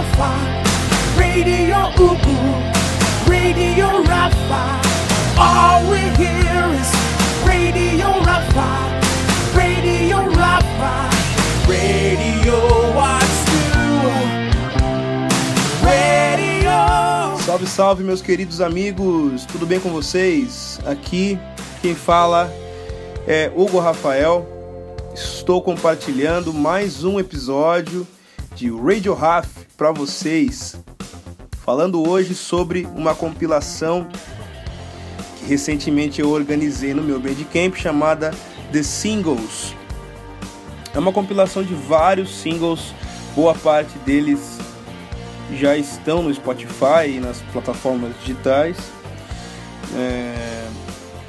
Rafa, Radio Ubu, Radio Rafa. All we hear is Radio Rafa, Radio Rafa, Radio to, Radio. Salve, salve, meus queridos amigos, tudo bem com vocês? Aqui quem fala é Hugo Rafael. Estou compartilhando mais um episódio de Radio Raf para vocês, falando hoje sobre uma compilação que recentemente eu organizei no meu Bandcamp chamada The Singles. É uma compilação de vários singles, boa parte deles já estão no Spotify e nas plataformas digitais. É,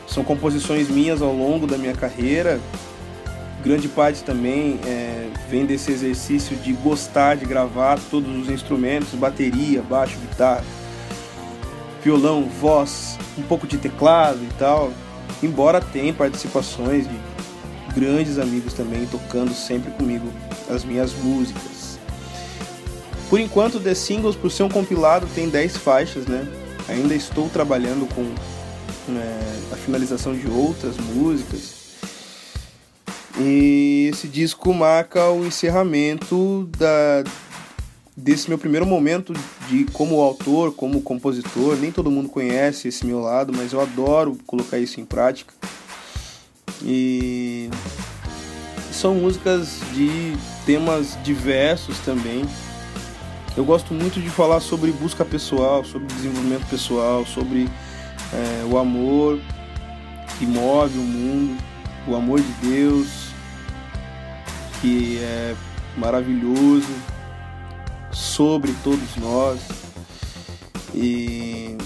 são composições minhas ao longo da minha carreira. Grande parte também é, vem desse exercício de gostar de gravar todos os instrumentos, bateria, baixo, guitarra, violão, voz, um pouco de teclado e tal. Embora tenha participações de grandes amigos também tocando sempre comigo as minhas músicas. Por enquanto, The Singles, por ser um compilado, tem 10 faixas, né? Ainda estou trabalhando com é, a finalização de outras músicas. E esse disco marca o encerramento da, desse meu primeiro momento de como autor, como compositor. Nem todo mundo conhece esse meu lado, mas eu adoro colocar isso em prática. E são músicas de temas diversos também. Eu gosto muito de falar sobre busca pessoal, sobre desenvolvimento pessoal, sobre é, o amor que move o mundo, o amor de Deus, que é maravilhoso sobre todos nós e,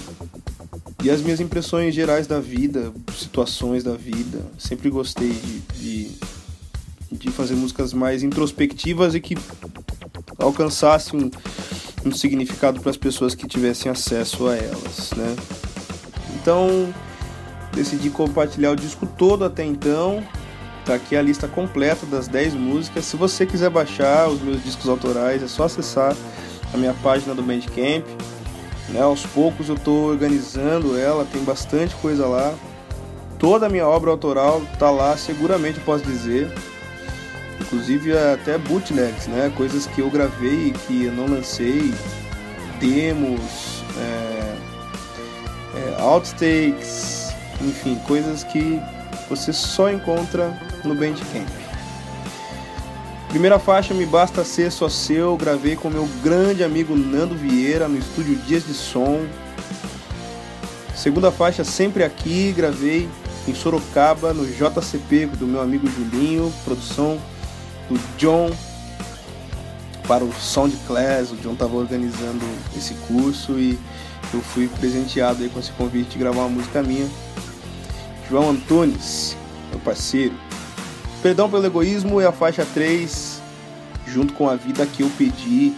e as minhas impressões gerais da vida, situações da vida. Sempre gostei de, de, de fazer músicas mais introspectivas e que alcançassem um, um significado para as pessoas que tivessem acesso a elas, né? Então decidi compartilhar o disco todo até então. Tá aqui a lista completa das 10 músicas. Se você quiser baixar os meus discos autorais, é só acessar a minha página do Bandcamp. Né? Aos poucos eu estou organizando ela, tem bastante coisa lá. Toda a minha obra autoral tá lá, seguramente posso dizer. Inclusive até bootlegs, né? Coisas que eu gravei que eu não lancei, demos, é, é, outtakes, enfim, coisas que você só encontra no Bandcamp. Primeira faixa, Me Basta Ser Só Seu, gravei com meu grande amigo Nando Vieira no estúdio Dias de Som. Segunda faixa, Sempre Aqui, gravei em Sorocaba, no JCP do meu amigo Julinho, produção do John para o Sound Class. O John estava organizando esse curso e eu fui presenteado aí com esse convite de gravar uma música minha. João Antunes, meu parceiro. Perdão pelo Egoísmo é a faixa 3, junto com a vida que eu pedi.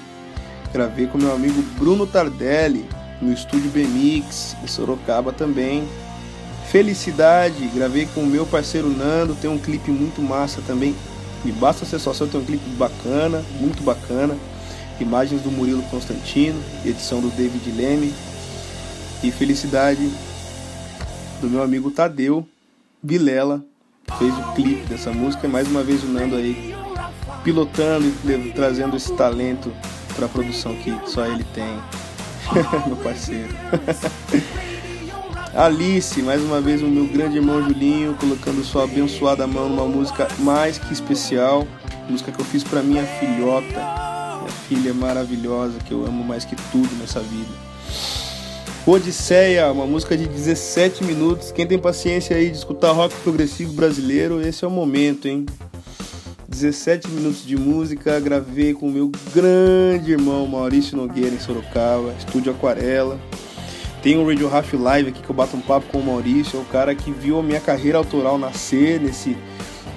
Gravei com meu amigo Bruno Tardelli, no estúdio BMix, em Sorocaba também. Felicidade, gravei com o meu parceiro Nando, tem um clipe muito massa também. Me basta ser só tem um clipe bacana, muito bacana. Imagens do Murilo Constantino, edição do David Leme. E felicidade do meu amigo Tadeu Vilela, fez o clipe dessa música. E mais uma vez o Nando aí pilotando e trazendo esse talento para a produção que só ele tem, meu parceiro. Alice, mais uma vez o meu grande irmão Julinho, colocando sua abençoada mão numa música mais que especial, música que eu fiz para minha filhota, minha filha maravilhosa que eu amo mais que tudo nessa vida. Odisseia, uma música de 17 minutos. Quem tem paciência aí de escutar rock progressivo brasileiro, esse é o momento, hein? 17 minutos de música, gravei com o meu grande irmão Maurício Nogueira em Sorocaba, estúdio Aquarela. Tem o Radio Half Live aqui que eu bato um papo com o Maurício, é o cara que viu a minha carreira autoral nascer nesse,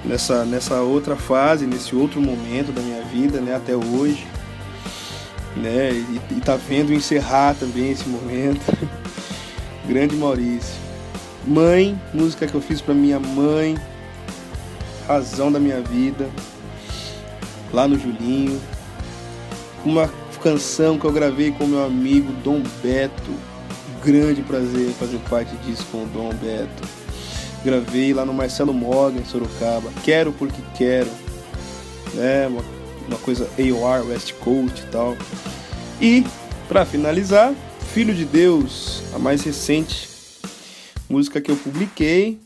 nessa, nessa outra fase, nesse outro momento da minha vida, né, até hoje. Né, e, e tá vendo encerrar também esse momento. Grande Maurício. Mãe, música que eu fiz para minha mãe, razão da minha vida, lá no Julinho. Uma canção que eu gravei com meu amigo Dom Beto. Grande prazer fazer parte disso com o Dom Beto. Gravei lá no Marcelo Morgan, em Sorocaba. Quero porque quero. Né? Uma, uma coisa AOR, West Coast e tal. E, para finalizar, Filho de Deus, a mais recente música que eu publiquei.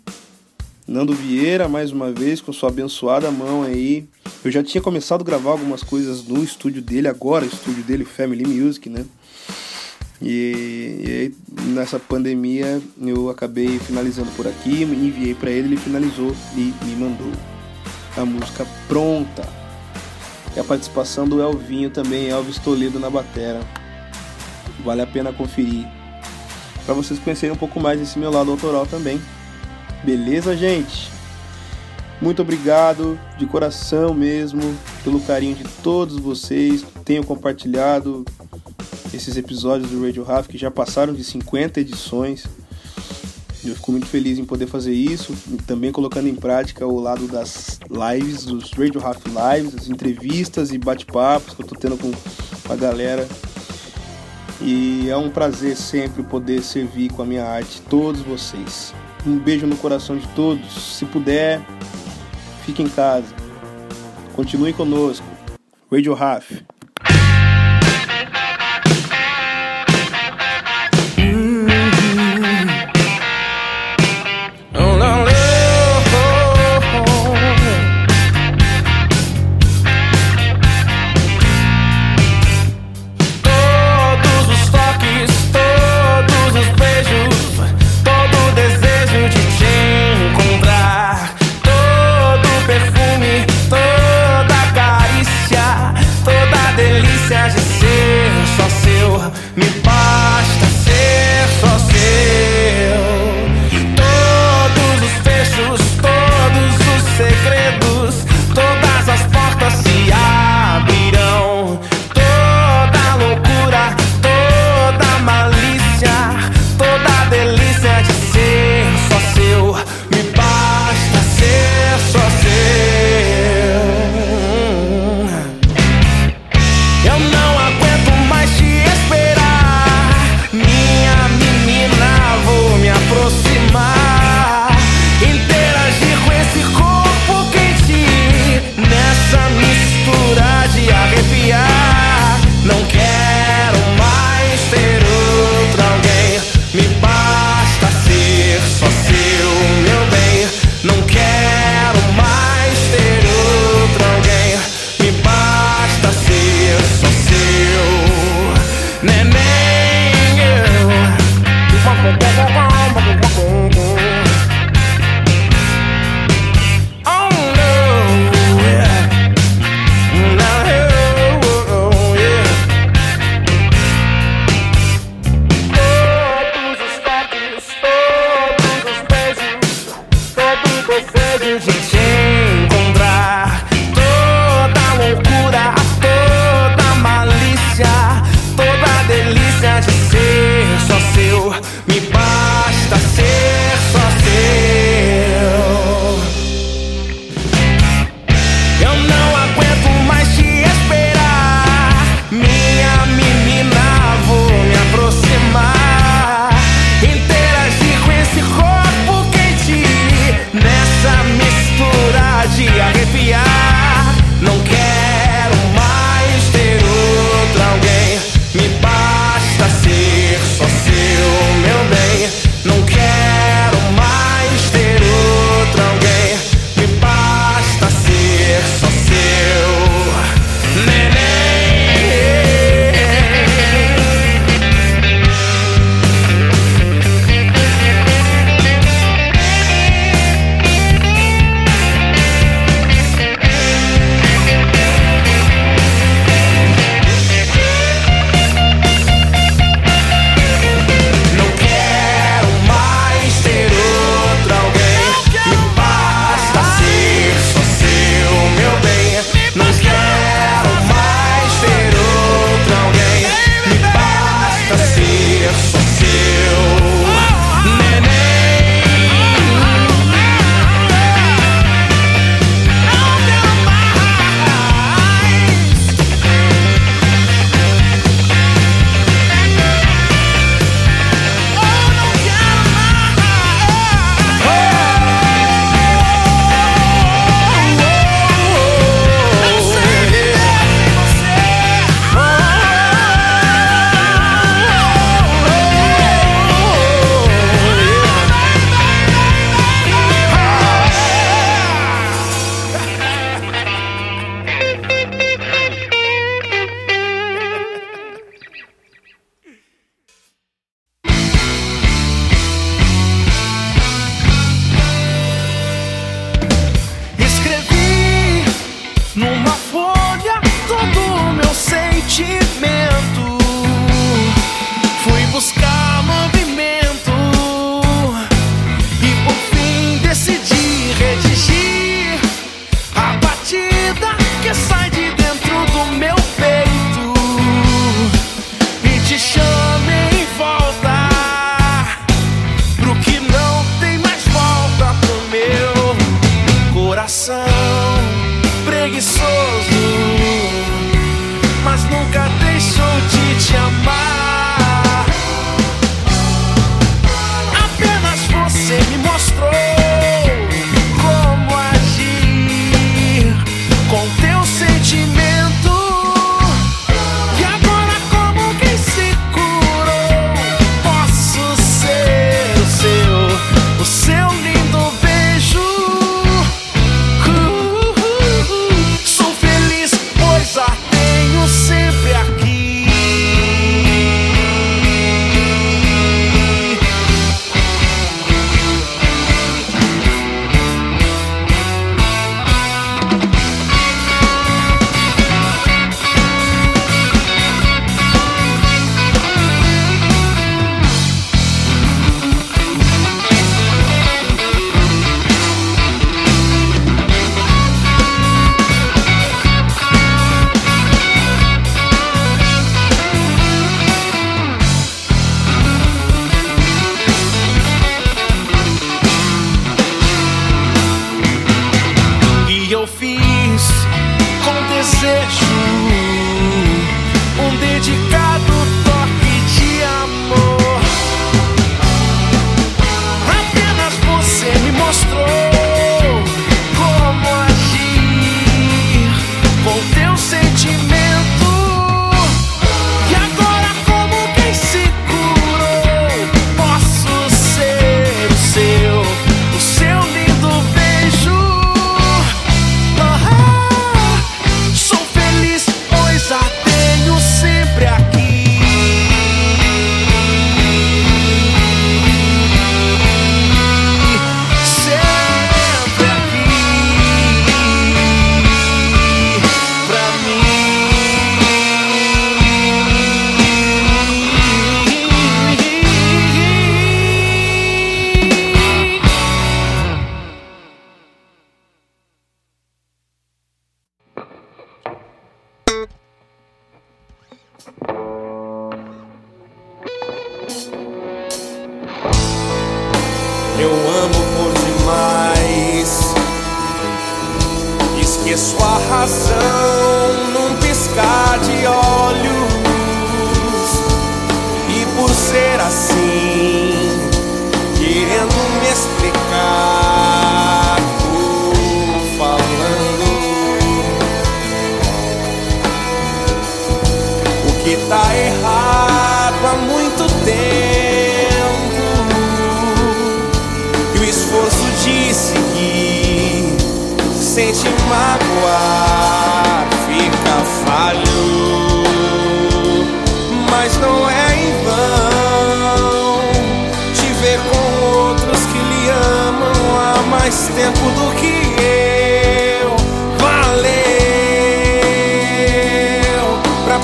Nando Vieira, mais uma vez, com sua abençoada mão aí. Eu já tinha começado a gravar algumas coisas no estúdio dele, agora, estúdio dele, Family Music, né? E, e nessa pandemia eu acabei finalizando por aqui, enviei para ele, ele finalizou e me mandou a música pronta. E a participação do Elvinho também, Elvis Toledo na batera. Vale a pena conferir. Para vocês conhecerem um pouco mais desse meu lado autoral também. Beleza, gente? Muito obrigado de coração mesmo pelo carinho de todos vocês. Tenho compartilhado esses episódios do Radio Raf que já passaram de 50 edições. Eu fico muito feliz em poder fazer isso, também colocando em prática o lado das lives, dos Radio Raf Lives, as entrevistas e bate-papos que eu tô tendo com a galera. E é um prazer sempre poder servir com a minha arte todos vocês. Um beijo no coração de todos. Se puder, fique em casa. Continue conosco. Radio Raf.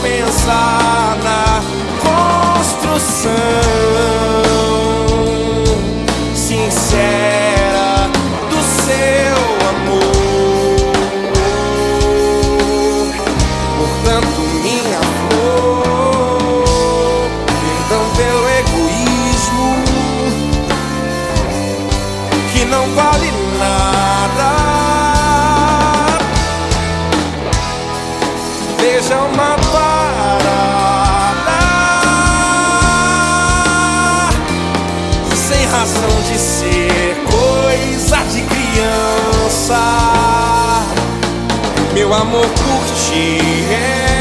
pensar na construção. É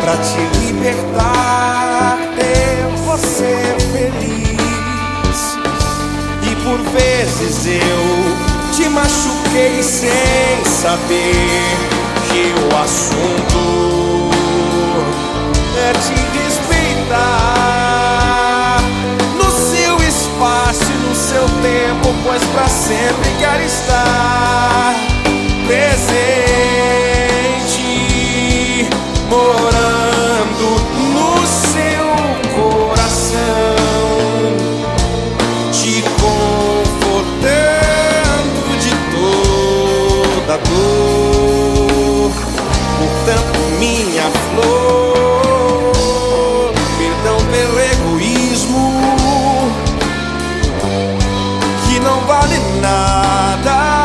pra te libertar, ter você feliz. E por vezes eu te machuquei sem saber que o assunto é te respeitar. pois para sempre quero estar presente. não vale nada.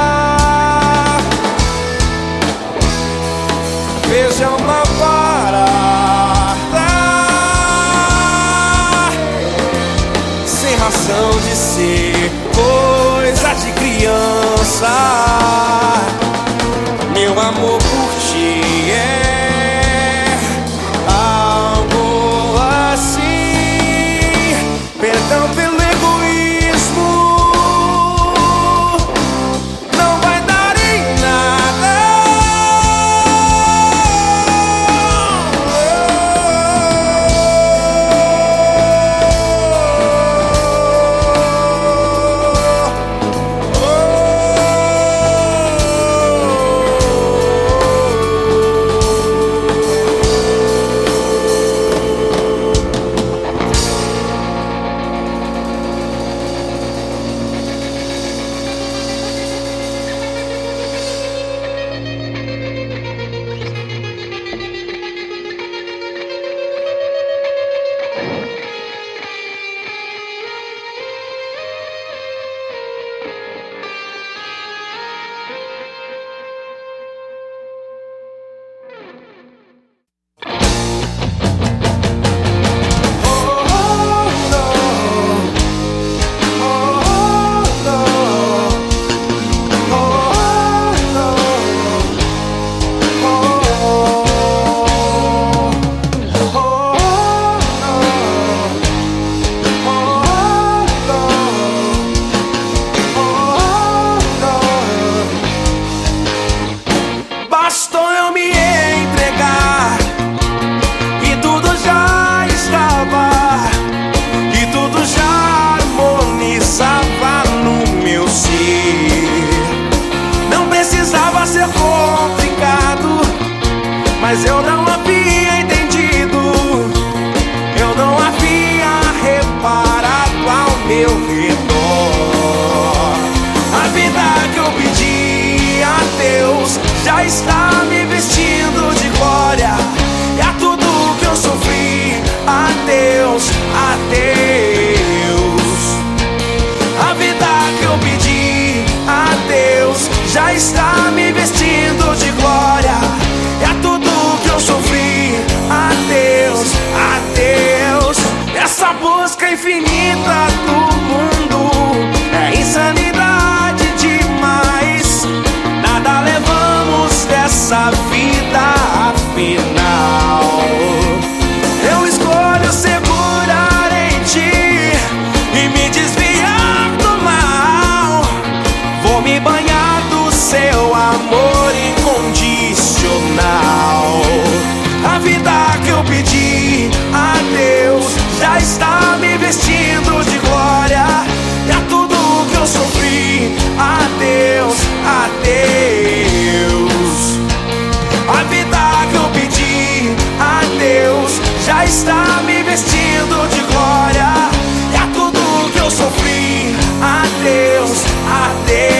está me vestindo de glória. E a tudo que eu sofri, adeus, adeus.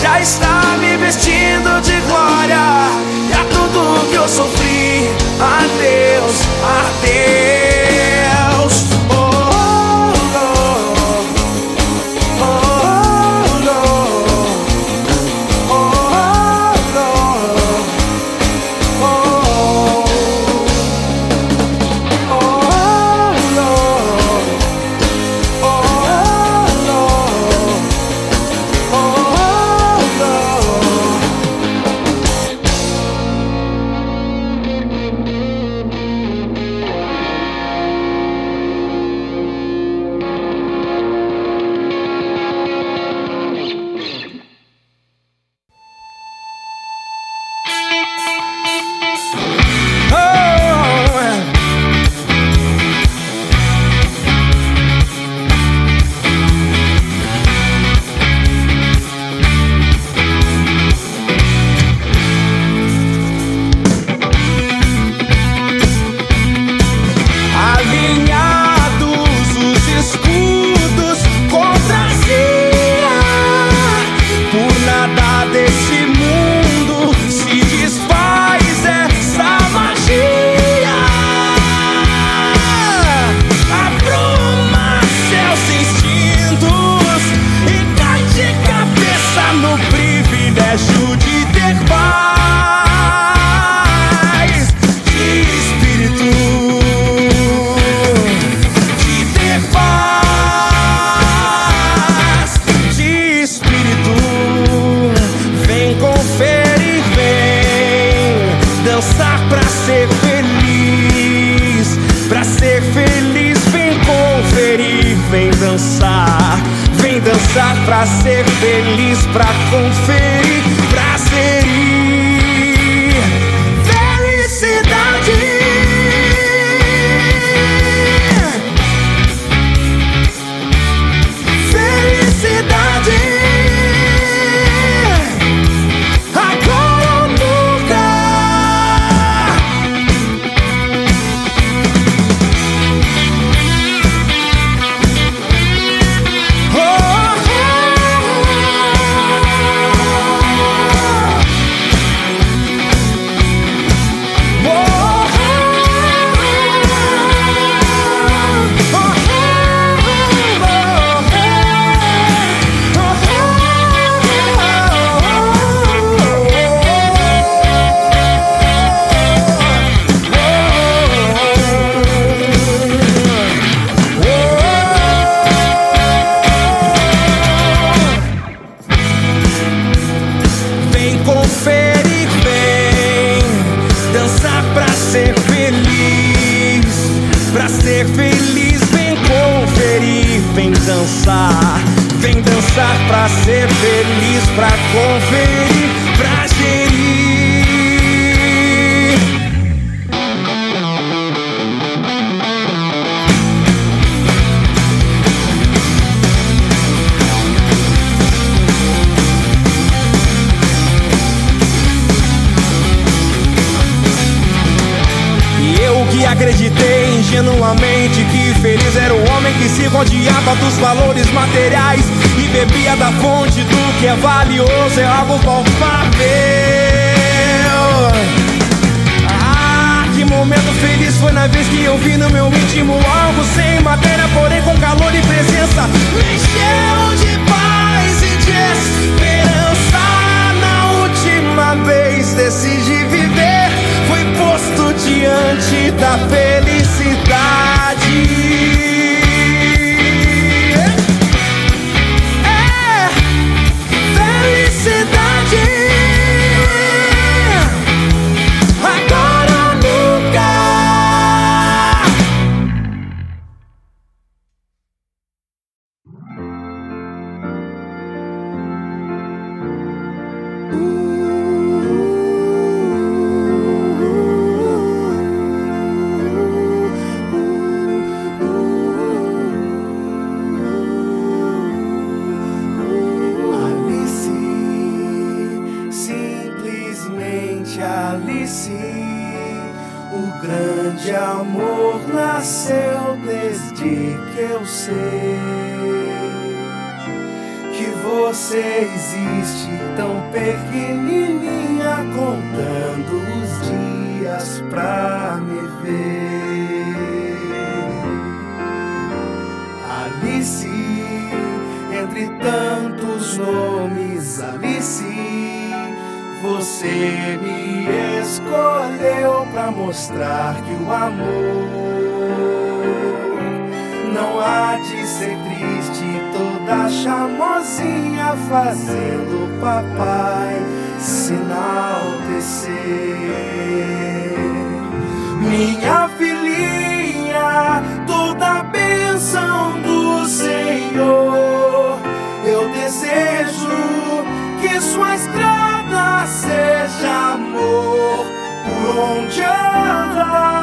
já está me vestindo de glória. E a tudo que eu sofri, adeus, adeus. Pra ser feliz, vem conferir, vem dançar. Vem dançar pra ser feliz, pra conferir, rodeava dos valores materiais e bebia da fonte do que é valioso, é algo palpável. Ah, que momento feliz foi na vez que eu vi no meu íntimo algo sem matéria, porém com calor e presença. Me encheu de paz e de esperança. Na última vez decidi viver, foi posto diante da felicidade. Você existe tão pequenininha contando os dias pra me ver. Alice, entre tantos nomes, Alice, você me escolheu pra mostrar que o amor não há de ser toda charmosinha fazendo o papai se enaltecer. Minha filhinha, toda bênção do Senhor. Eu desejo que sua estrada seja amor por onde andar.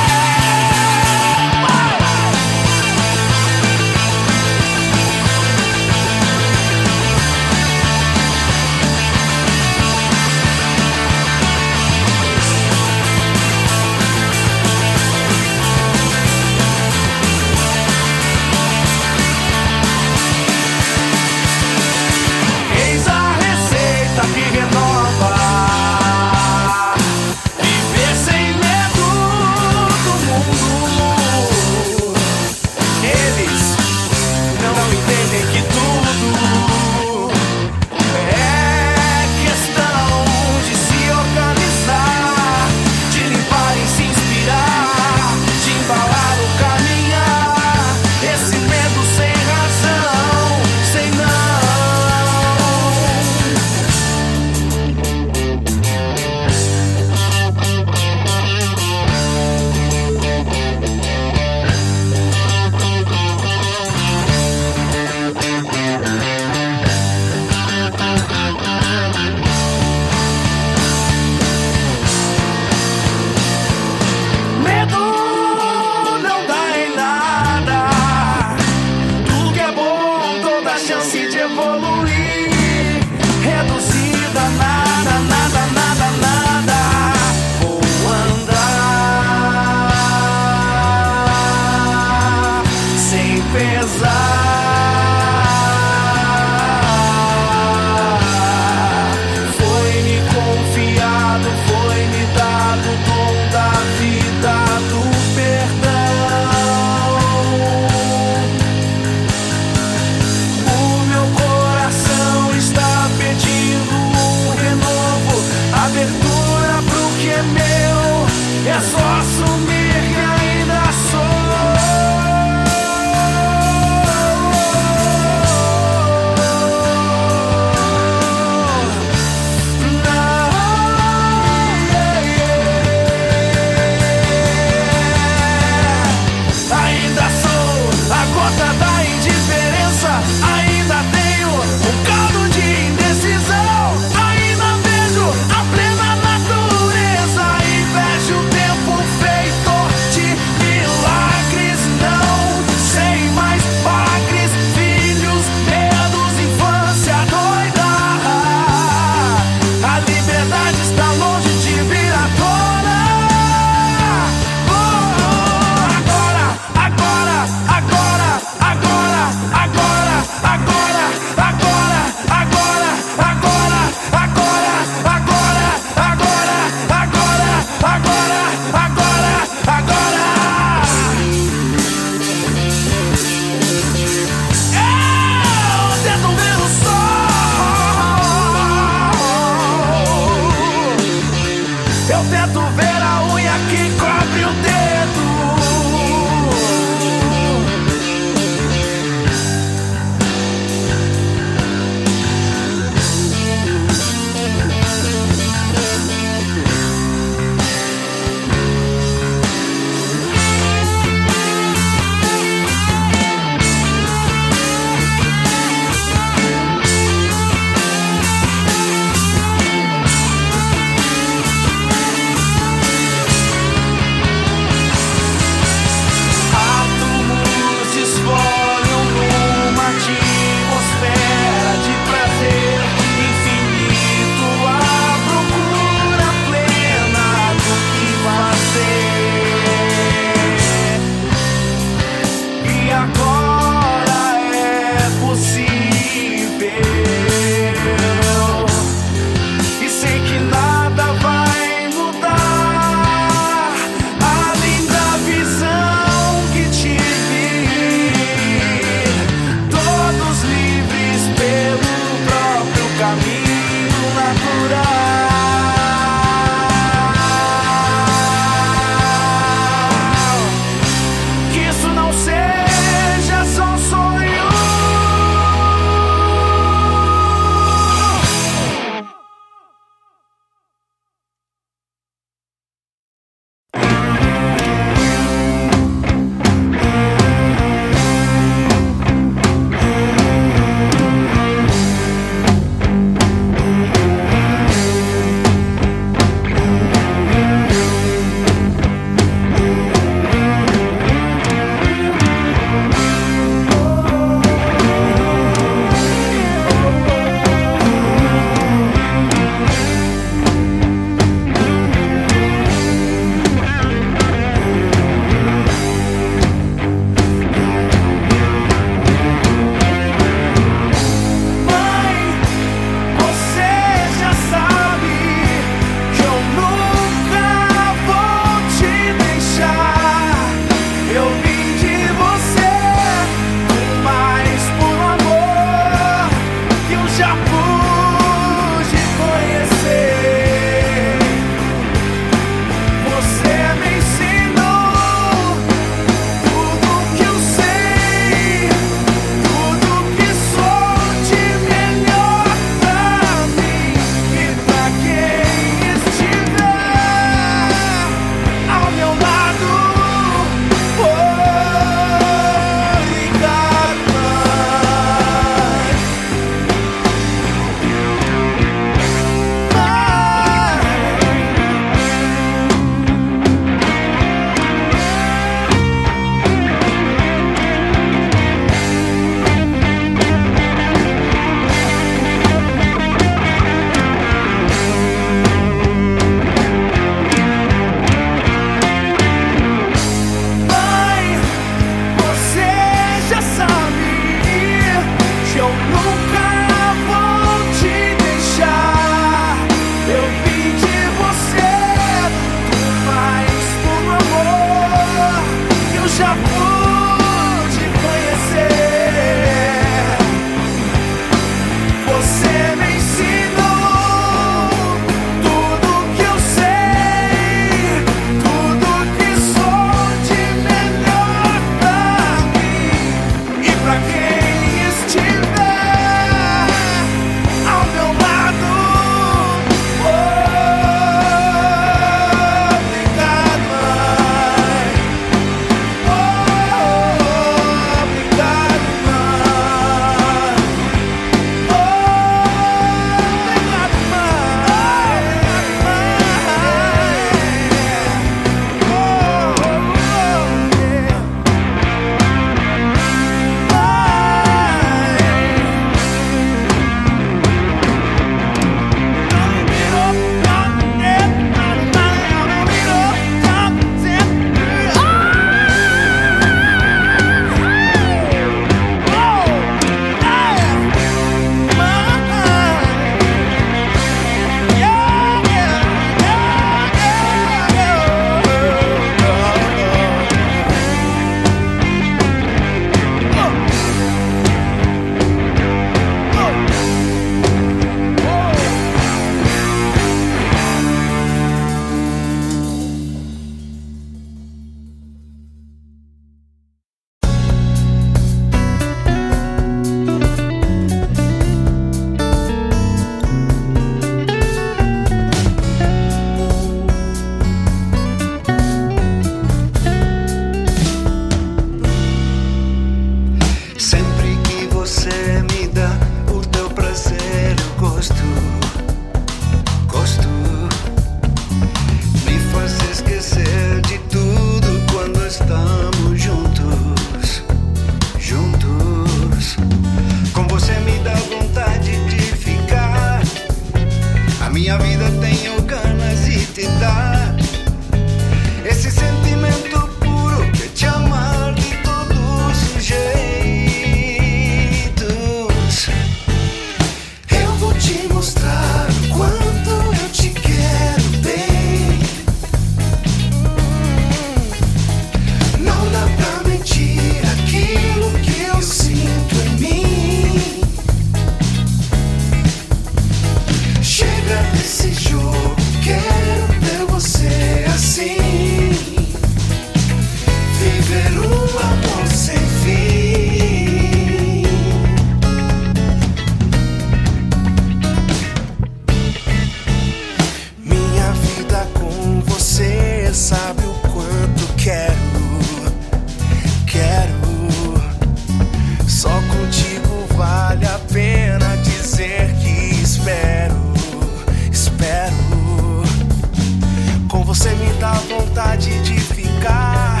vontade de ficar.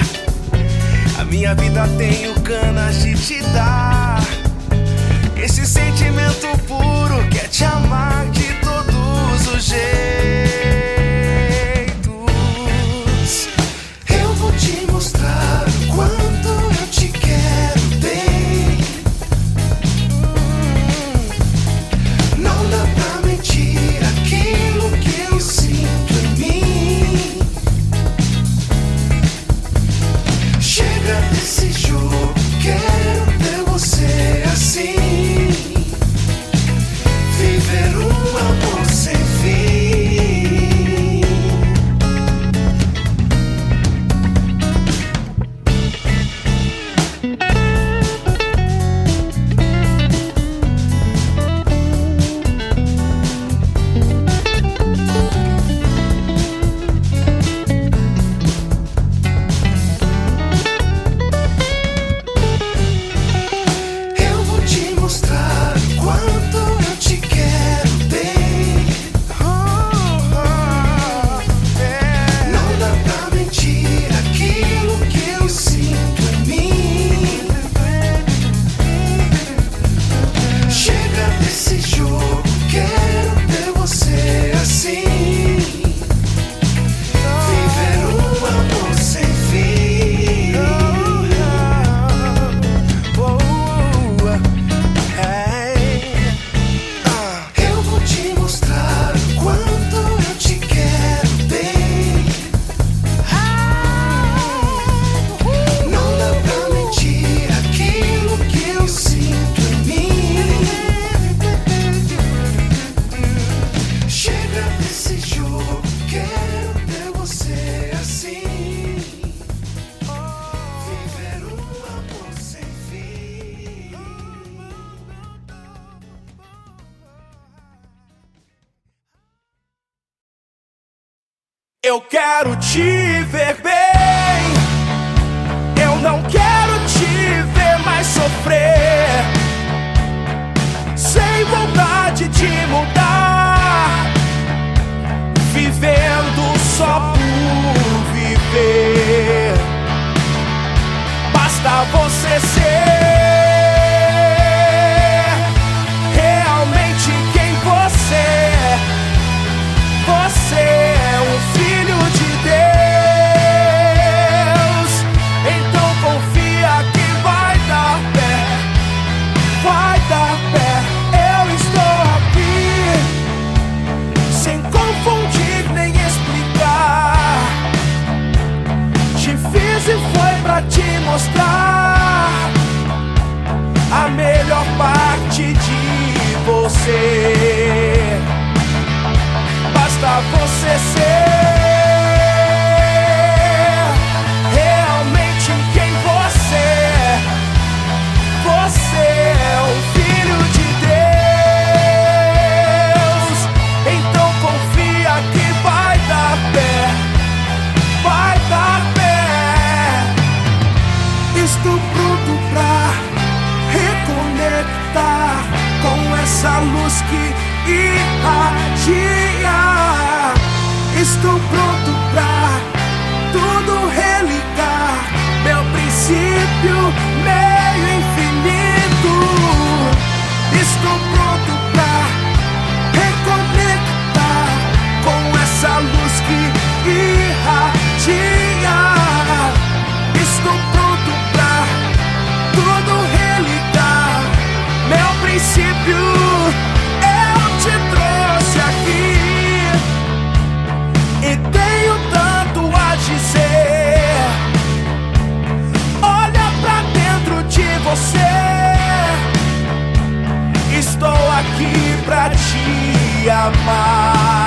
A minha vida tenho canas de te dar. Esse sentimento puro quer te amar de todos os jeitos. my